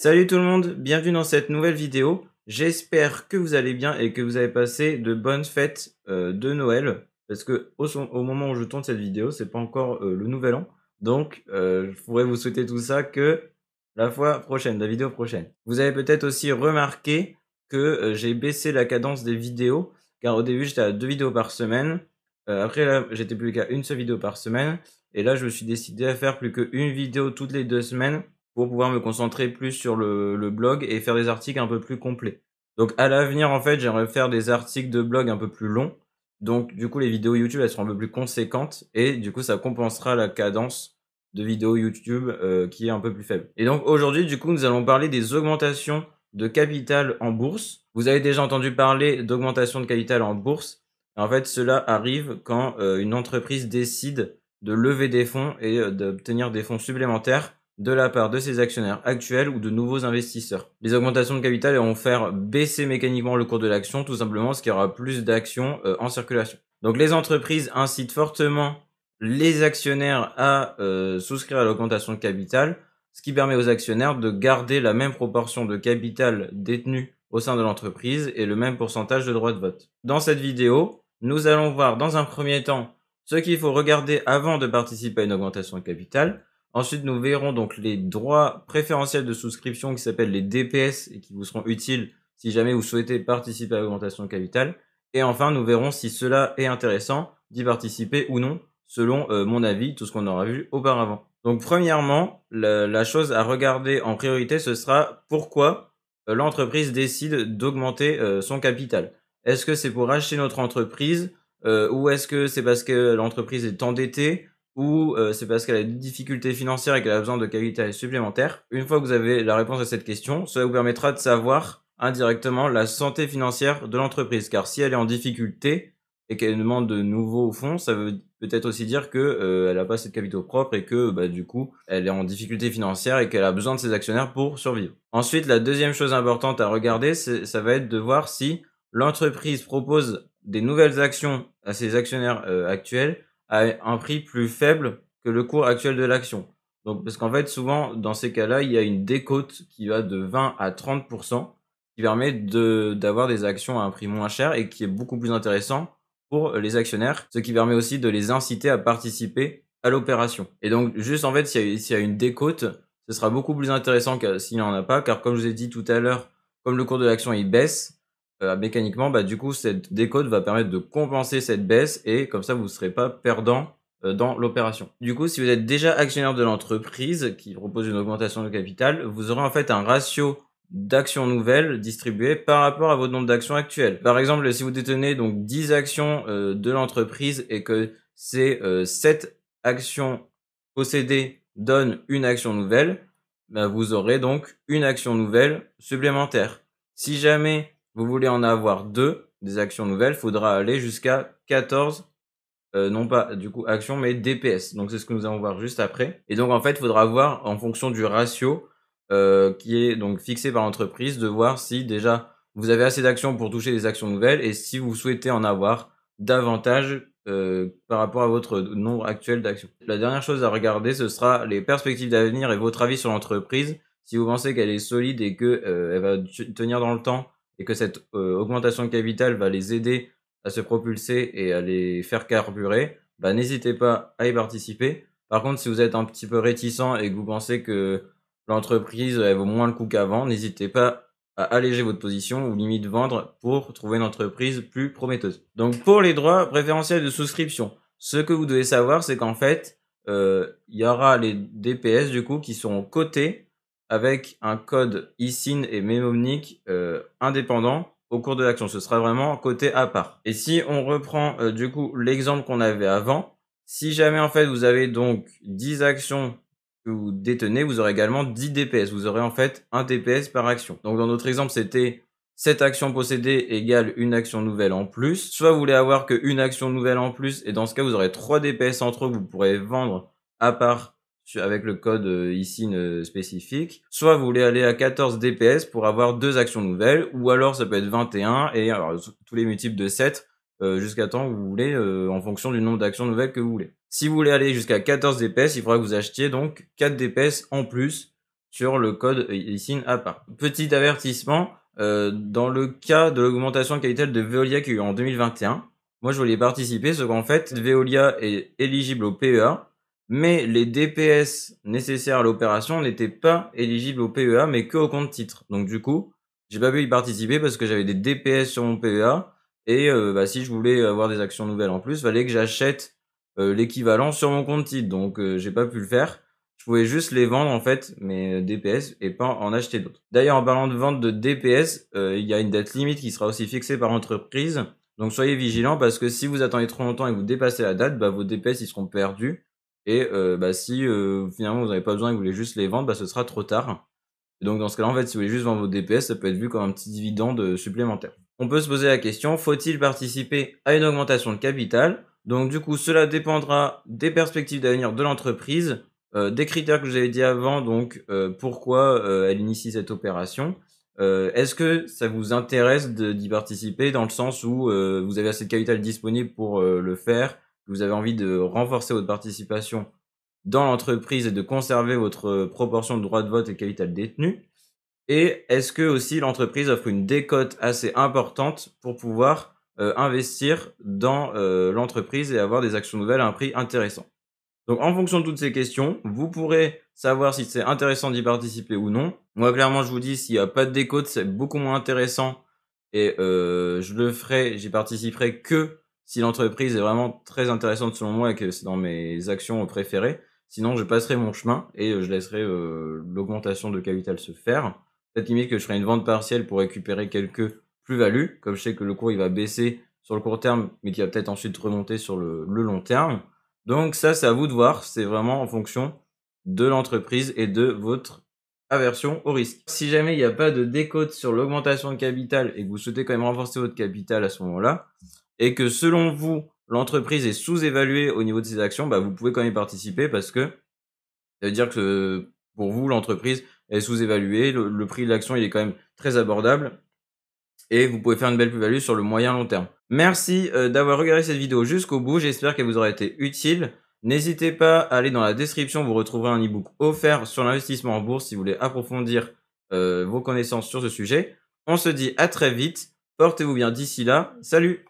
Salut tout le monde, bienvenue dans cette nouvelle vidéo. J'espère que vous allez bien et que vous avez passé de bonnes fêtes euh, de Noël. Parce que au, moment où je tourne cette vidéo, c'est pas encore euh, le nouvel an. Donc, euh, je pourrais vous souhaiter tout ça que la fois prochaine, la vidéo prochaine. Vous avez peut-être aussi remarqué que j'ai baissé la cadence des vidéos. Car au début, j'étais à deux vidéos par semaine. après, là, j'étais plus qu'à une seule vidéo par semaine. Et là, je me suis décidé à faire plus qu'une vidéo toutes les deux semaines pour pouvoir me concentrer plus sur le, blog et faire des articles un peu plus complets. Donc à l'avenir, en fait, j'aimerais faire des articles de blog un peu plus longs. Donc du coup, les vidéos YouTube, elles seront un peu plus conséquentes et du coup, ça compensera la cadence de vidéos YouTube euh, qui est un peu plus faible. Et donc aujourd'hui, du coup, nous allons parler des augmentations de capital en bourse. Vous avez déjà entendu parler d'augmentation de capital en bourse. En fait, cela arrive quand euh, une entreprise décide de lever des fonds et euh, d'obtenir des fonds supplémentaires de la part de ses actionnaires actuels ou de nouveaux investisseurs. Les augmentations de capital vont faire baisser mécaniquement le cours de l'action, tout simplement parce qu'il y aura plus d'actions euh, en circulation. Donc les entreprises incitent fortement les actionnaires à euh, souscrire à l'augmentation de capital, ce qui permet aux actionnaires de garder la même proportion de capital détenu au sein de l'entreprise et le même pourcentage de droits de vote. Dans cette vidéo, nous allons voir dans un premier temps ce qu'il faut regarder avant de participer à une augmentation de capital, Ensuite, nous verrons donc les droits préférentiels de souscription qui s'appellent les DPS et qui vous seront utiles si jamais vous souhaitez participer à l'augmentation de capital. Et enfin, nous verrons si cela est intéressant d'y participer ou non, selon euh, mon avis, tout ce qu'on aura vu auparavant. Donc, premièrement, la, chose à regarder en priorité, ce sera pourquoi euh, l'entreprise décide d'augmenter euh, son capital. Est-ce que c'est pour acheter notre entreprise ou est-ce que c'est parce que l'entreprise est endettée ou euh, c'est parce qu'elle a des difficultés financières et qu'elle a besoin de qualité supplémentaires. Une fois que vous avez la réponse à cette question, cela vous permettra de savoir indirectement la santé financière de l'entreprise. Car si elle est en difficulté et qu'elle demande de nouveaux fonds, ça veut peut-être aussi dire que euh, elle a pas assez de capitaux propres et que bah, du coup elle est en difficulté financière et qu'elle a besoin de ses actionnaires pour survivre. Ensuite, la deuxième chose importante à regarder, ça va être de voir si l'entreprise propose des nouvelles actions à ses actionnaires euh, actuels à un prix plus faible que le cours actuel de l'action. Donc, parce qu'en fait, souvent, dans ces cas-là, il y a une décote qui va de 20 à 30%, qui permet de, d'avoir des actions à un prix moins cher et qui est beaucoup plus intéressant pour les actionnaires, ce qui permet aussi de les inciter à participer à l'opération. Et donc, juste en fait, s'il y, a, une décote, ce sera beaucoup plus intéressant que s'il n'y en a pas, car comme je vous ai dit tout à l'heure, comme le cours de l'action il baisse, euh, mécaniquement, bah, du coup, cette décote va permettre de compenser cette baisse et comme ça, vous ne serez pas perdant euh, dans l'opération. Du coup, si vous êtes déjà actionnaire de l'entreprise qui propose une augmentation de capital, vous aurez en fait un ratio d'actions nouvelles distribuées par rapport à votre nombre d'actions actuelles. Par exemple, si vous détenez donc 10 actions euh, de l'entreprise et que ces 7 actions possédées donnent une action nouvelle, bah, vous aurez donc une action nouvelle supplémentaire. Si jamais vous voulez en avoir deux, des actions nouvelles, faudra aller jusqu'à 14, euh, non pas du coup actions, mais DPS. Donc c'est ce que nous allons voir juste après. Et donc en fait, il faudra voir en fonction du ratio euh, qui est donc fixé par l'entreprise, de voir si déjà vous avez assez d'actions pour toucher des actions nouvelles et si vous souhaitez en avoir davantage euh, par rapport à votre nombre actuel d'actions. La dernière chose à regarder, ce sera les perspectives d'avenir et votre avis sur l'entreprise. Si vous pensez qu'elle est solide et que elle va tenir dans le temps et que cette euh, augmentation de capital va les aider à se propulser et à les faire carburer, bah, n'hésitez pas à y participer. Par contre, si vous êtes un petit peu réticent et que vous pensez que l'entreprise vaut moins le coup qu'avant, n'hésitez pas à alléger votre position ou limite vendre pour trouver une entreprise plus prometteuse. Donc pour les droits préférentiels de souscription, ce que vous devez savoir, c'est qu'en fait, euh, il y aura les DPS du coup qui seront cotés avec un code ISIN et mémonique euh, indépendant au cours de l'action. Ce sera vraiment côté à part. Et si on reprend euh, du coup l'exemple qu'on avait avant, si jamais en fait vous avez donc 10 actions que vous détenez, vous aurez également 10 DPS. Vous aurez en fait un DPS par action. Donc dans notre exemple, c'était 7 actions possédées égale une action nouvelle en plus. Soit vous voulez avoir qu'une action nouvelle en plus, et dans ce cas, vous aurez 3 DPS entre eux, vous pourrez vendre à part avec le code euh, ISIN euh, spécifique. Soit vous voulez aller à 14 DPS pour avoir deux actions nouvelles, ou alors ça peut être 21 et alors, tous les multiples de 7 euh, jusqu'à temps que vous voulez en fonction du nombre d'actions nouvelles que vous voulez. Si vous voulez aller jusqu'à 14 DPS, il faudra que vous achetiez donc 4 DPS en plus sur le code ISIN à part. Petit avertissement, euh, dans le cas de l'augmentation qualité de Veolia qui a eu en 2021, moi je voulais participer, ce qu'en fait Veolia est éligible au PEA, mais les DPS nécessaires à l'opération n'étaient pas éligibles au PEA, mais que au compte titre. Donc du coup, j'ai pas pu y participer parce que j'avais des DPS sur mon PEA, et euh, bah, si je voulais avoir des actions nouvelles en plus, fallait que j'achète euh, l'équivalent sur mon compte titre. Donc j'ai pas pu le faire. Je pouvais juste les vendre en fait, mes DPS, et pas en acheter d'autres. D'ailleurs, en parlant de vente de DPS, euh, il y a une date limite qui sera aussi fixée par entreprise. Donc soyez vigilants parce que si vous attendez trop longtemps et vous dépassez la date, bah, vos DPS ils seront perdus. Et euh, bah, si euh, finalement vous n'avez pas besoin et que vous voulez juste les vendre, bah, ce sera trop tard. Donc dans ce cas-là, en fait, si vous voulez juste vendre vos DPS, ça peut être vu comme un petit dividende supplémentaire. On peut se poser la question, faut-il participer à une augmentation de capital? Donc du coup, cela dépendra des perspectives d'avenir de l'entreprise, euh, des critères que je vous dit avant, donc euh, pourquoi euh, elle initie cette opération. Est-ce que ça vous intéresse d'y participer dans le sens où vous avez assez de capital disponible pour le faire, vous avez envie de renforcer votre participation dans l'entreprise et de conserver votre proportion de droits de vote et capital détenu Et est-ce que aussi l'entreprise offre une décote assez importante pour pouvoir investir dans l'entreprise et avoir des actions nouvelles à un prix intéressant? Donc en fonction de toutes ces questions, vous pourrez savoir si c'est intéressant d'y participer ou non. Moi clairement je vous dis s'il n'y a pas de décote c'est beaucoup moins intéressant et euh, je le ferai, j'y participerai que si l'entreprise est vraiment très intéressante selon moi et que c'est dans mes actions préférées. Sinon je passerai mon chemin et euh, je laisserai euh, l'augmentation de capital se faire. Peut-être limite que je ferai une vente partielle pour récupérer quelques plus-values, comme je sais que le cours il va baisser sur le court terme mais qui va peut-être ensuite remonter sur le long terme. Donc ça, c'est à vous de voir. C'est vraiment en fonction de l'entreprise et de votre aversion au risque. Si jamais il n'y a pas de décote sur l'augmentation de capital et que vous souhaitez quand même renforcer votre capital à ce moment-là, et que selon vous, l'entreprise est sous-évaluée au niveau de ses actions, bah, vous pouvez quand même y participer parce que ça veut dire que pour vous, l'entreprise est sous-évaluée, le, prix de l'action il est quand même très abordable et vous pouvez faire une belle plus-value sur le moyen long terme. Merci euh, d'avoir regardé cette vidéo jusqu'au bout, j'espère qu'elle vous aura été utile. N'hésitez pas à aller dans la description, vous retrouverez un ebook offert sur l'investissement en bourse si vous voulez approfondir euh, vos connaissances sur ce sujet. On se dit à très vite, portez-vous bien d'ici là, salut